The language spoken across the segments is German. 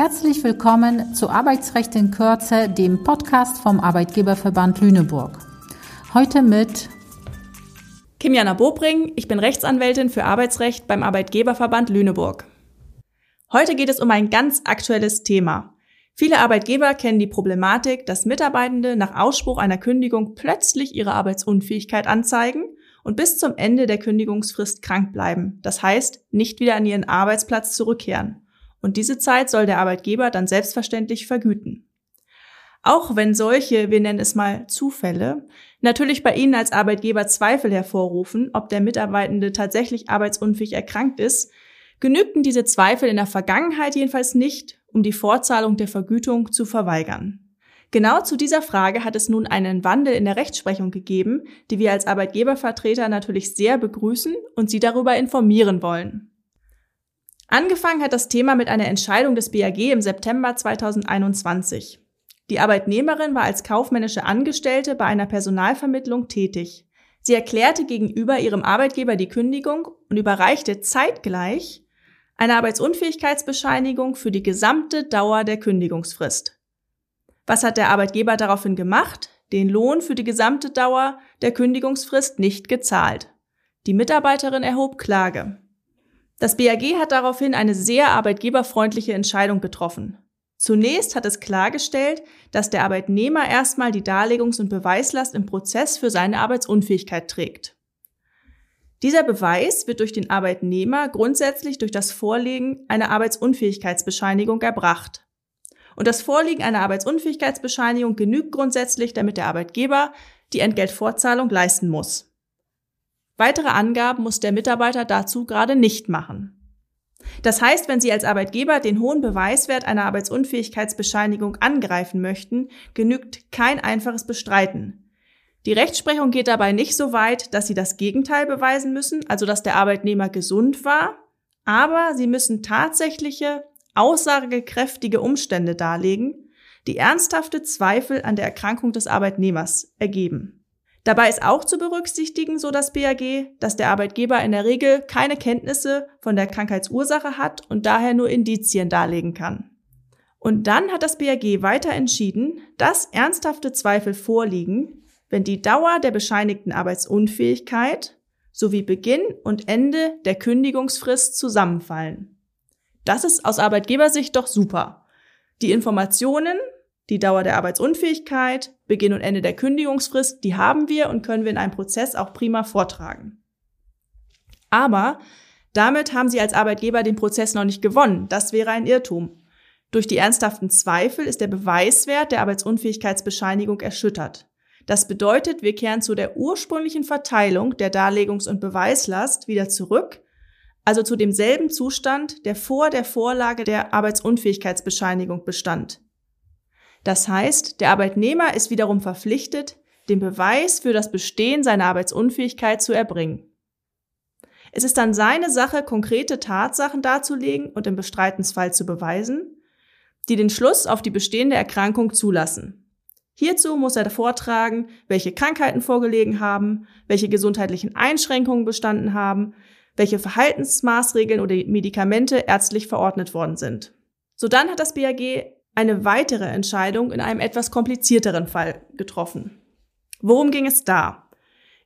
Herzlich willkommen zu Arbeitsrecht in Kürze, dem Podcast vom Arbeitgeberverband Lüneburg. Heute mit Kimjana Bobring, ich bin Rechtsanwältin für Arbeitsrecht beim Arbeitgeberverband Lüneburg. Heute geht es um ein ganz aktuelles Thema. Viele Arbeitgeber kennen die Problematik, dass Mitarbeitende nach Ausspruch einer Kündigung plötzlich ihre Arbeitsunfähigkeit anzeigen und bis zum Ende der Kündigungsfrist krank bleiben. Das heißt, nicht wieder an ihren Arbeitsplatz zurückkehren. Und diese Zeit soll der Arbeitgeber dann selbstverständlich vergüten. Auch wenn solche, wir nennen es mal Zufälle, natürlich bei Ihnen als Arbeitgeber Zweifel hervorrufen, ob der Mitarbeitende tatsächlich arbeitsunfähig erkrankt ist, genügten diese Zweifel in der Vergangenheit jedenfalls nicht, um die Fortzahlung der Vergütung zu verweigern. Genau zu dieser Frage hat es nun einen Wandel in der Rechtsprechung gegeben, die wir als Arbeitgebervertreter natürlich sehr begrüßen und Sie darüber informieren wollen. Angefangen hat das Thema mit einer Entscheidung des BAG im September 2021. Die Arbeitnehmerin war als kaufmännische Angestellte bei einer Personalvermittlung tätig. Sie erklärte gegenüber ihrem Arbeitgeber die Kündigung und überreichte zeitgleich eine Arbeitsunfähigkeitsbescheinigung für die gesamte Dauer der Kündigungsfrist. Was hat der Arbeitgeber daraufhin gemacht? Den Lohn für die gesamte Dauer der Kündigungsfrist nicht gezahlt. Die Mitarbeiterin erhob Klage. Das BAG hat daraufhin eine sehr arbeitgeberfreundliche Entscheidung getroffen. Zunächst hat es klargestellt, dass der Arbeitnehmer erstmal die Darlegungs- und Beweislast im Prozess für seine Arbeitsunfähigkeit trägt. Dieser Beweis wird durch den Arbeitnehmer grundsätzlich durch das Vorlegen einer Arbeitsunfähigkeitsbescheinigung erbracht. Und das Vorliegen einer Arbeitsunfähigkeitsbescheinigung genügt grundsätzlich, damit der Arbeitgeber die Entgeltfortzahlung leisten muss. Weitere Angaben muss der Mitarbeiter dazu gerade nicht machen. Das heißt, wenn Sie als Arbeitgeber den hohen Beweiswert einer Arbeitsunfähigkeitsbescheinigung angreifen möchten, genügt kein einfaches Bestreiten. Die Rechtsprechung geht dabei nicht so weit, dass Sie das Gegenteil beweisen müssen, also dass der Arbeitnehmer gesund war, aber Sie müssen tatsächliche, aussagekräftige Umstände darlegen, die ernsthafte Zweifel an der Erkrankung des Arbeitnehmers ergeben. Dabei ist auch zu berücksichtigen, so das BAG, dass der Arbeitgeber in der Regel keine Kenntnisse von der Krankheitsursache hat und daher nur Indizien darlegen kann. Und dann hat das BAG weiter entschieden, dass ernsthafte Zweifel vorliegen, wenn die Dauer der bescheinigten Arbeitsunfähigkeit sowie Beginn und Ende der Kündigungsfrist zusammenfallen. Das ist aus Arbeitgebersicht doch super. Die Informationen die Dauer der Arbeitsunfähigkeit, Beginn und Ende der Kündigungsfrist, die haben wir und können wir in einem Prozess auch prima vortragen. Aber damit haben Sie als Arbeitgeber den Prozess noch nicht gewonnen. Das wäre ein Irrtum. Durch die ernsthaften Zweifel ist der Beweiswert der Arbeitsunfähigkeitsbescheinigung erschüttert. Das bedeutet, wir kehren zu der ursprünglichen Verteilung der Darlegungs- und Beweislast wieder zurück, also zu demselben Zustand, der vor der Vorlage der Arbeitsunfähigkeitsbescheinigung bestand. Das heißt, der Arbeitnehmer ist wiederum verpflichtet, den Beweis für das Bestehen seiner Arbeitsunfähigkeit zu erbringen. Es ist dann seine Sache, konkrete Tatsachen darzulegen und im Bestreitensfall zu beweisen, die den Schluss auf die bestehende Erkrankung zulassen. Hierzu muss er vortragen, welche Krankheiten vorgelegen haben, welche gesundheitlichen Einschränkungen bestanden haben, welche Verhaltensmaßregeln oder Medikamente ärztlich verordnet worden sind. Sodann hat das BAG eine weitere Entscheidung in einem etwas komplizierteren Fall getroffen. Worum ging es da?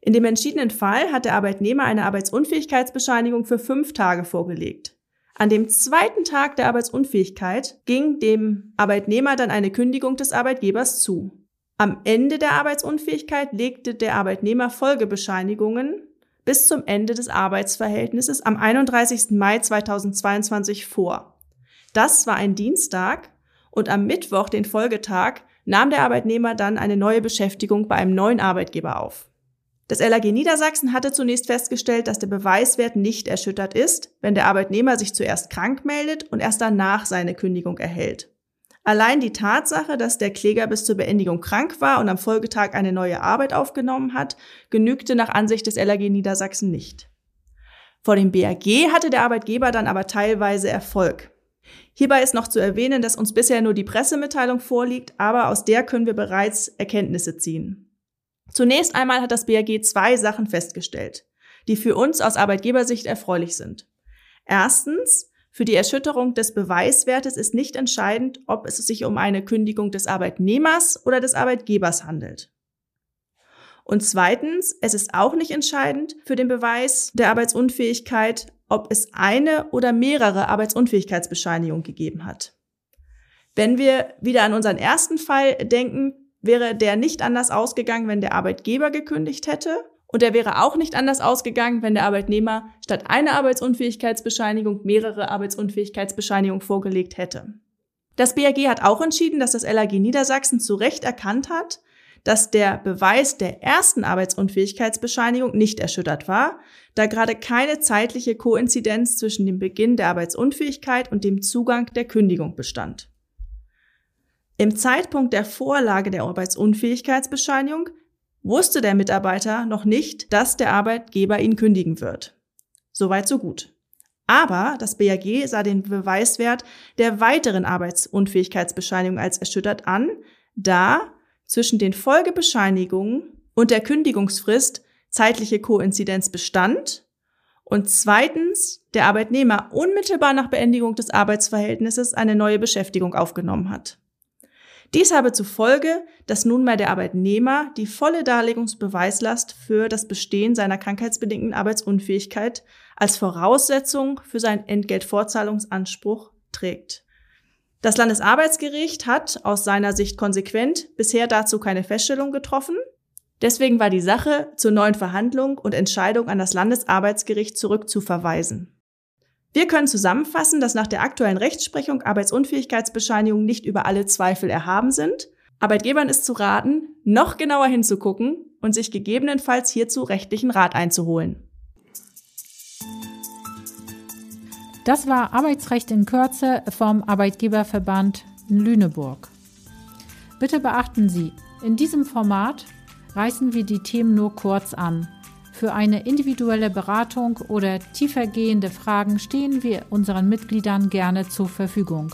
In dem entschiedenen Fall hat der Arbeitnehmer eine Arbeitsunfähigkeitsbescheinigung für fünf Tage vorgelegt. An dem zweiten Tag der Arbeitsunfähigkeit ging dem Arbeitnehmer dann eine Kündigung des Arbeitgebers zu. Am Ende der Arbeitsunfähigkeit legte der Arbeitnehmer Folgebescheinigungen bis zum Ende des Arbeitsverhältnisses am 31. Mai 2022 vor. Das war ein Dienstag und am Mittwoch, den Folgetag, nahm der Arbeitnehmer dann eine neue Beschäftigung bei einem neuen Arbeitgeber auf. Das LAG Niedersachsen hatte zunächst festgestellt, dass der Beweiswert nicht erschüttert ist, wenn der Arbeitnehmer sich zuerst krank meldet und erst danach seine Kündigung erhält. Allein die Tatsache, dass der Kläger bis zur Beendigung krank war und am Folgetag eine neue Arbeit aufgenommen hat, genügte nach Ansicht des LAG Niedersachsen nicht. Vor dem BAG hatte der Arbeitgeber dann aber teilweise Erfolg. Hierbei ist noch zu erwähnen, dass uns bisher nur die Pressemitteilung vorliegt, aber aus der können wir bereits Erkenntnisse ziehen. Zunächst einmal hat das BAG zwei Sachen festgestellt, die für uns aus Arbeitgebersicht erfreulich sind. Erstens Für die Erschütterung des Beweiswertes ist nicht entscheidend, ob es sich um eine Kündigung des Arbeitnehmers oder des Arbeitgebers handelt. Und zweitens, es ist auch nicht entscheidend für den Beweis der Arbeitsunfähigkeit, ob es eine oder mehrere Arbeitsunfähigkeitsbescheinigungen gegeben hat. Wenn wir wieder an unseren ersten Fall denken, wäre der nicht anders ausgegangen, wenn der Arbeitgeber gekündigt hätte. Und der wäre auch nicht anders ausgegangen, wenn der Arbeitnehmer statt einer Arbeitsunfähigkeitsbescheinigung mehrere Arbeitsunfähigkeitsbescheinigungen vorgelegt hätte. Das BAG hat auch entschieden, dass das LAG Niedersachsen zu Recht erkannt hat, dass der Beweis der ersten Arbeitsunfähigkeitsbescheinigung nicht erschüttert war, da gerade keine zeitliche Koinzidenz zwischen dem Beginn der Arbeitsunfähigkeit und dem Zugang der Kündigung bestand. Im Zeitpunkt der Vorlage der Arbeitsunfähigkeitsbescheinigung wusste der Mitarbeiter noch nicht, dass der Arbeitgeber ihn kündigen wird. Soweit so gut. Aber das BAG sah den Beweiswert der weiteren Arbeitsunfähigkeitsbescheinigung als erschüttert an, da zwischen den Folgebescheinigungen und der Kündigungsfrist zeitliche Koinzidenz bestand und zweitens der Arbeitnehmer unmittelbar nach Beendigung des Arbeitsverhältnisses eine neue Beschäftigung aufgenommen hat. Dies habe zur Folge, dass nunmehr der Arbeitnehmer die volle Darlegungsbeweislast für das Bestehen seiner krankheitsbedingten Arbeitsunfähigkeit als Voraussetzung für seinen Entgeltfortzahlungsanspruch trägt. Das Landesarbeitsgericht hat aus seiner Sicht konsequent bisher dazu keine Feststellung getroffen. Deswegen war die Sache zur neuen Verhandlung und Entscheidung an das Landesarbeitsgericht zurückzuverweisen. Wir können zusammenfassen, dass nach der aktuellen Rechtsprechung Arbeitsunfähigkeitsbescheinigungen nicht über alle Zweifel erhaben sind. Arbeitgebern ist zu raten, noch genauer hinzugucken und sich gegebenenfalls hierzu rechtlichen Rat einzuholen. Das war Arbeitsrecht in Kürze vom Arbeitgeberverband Lüneburg. Bitte beachten Sie, in diesem Format reißen wir die Themen nur kurz an. Für eine individuelle Beratung oder tiefergehende Fragen stehen wir unseren Mitgliedern gerne zur Verfügung.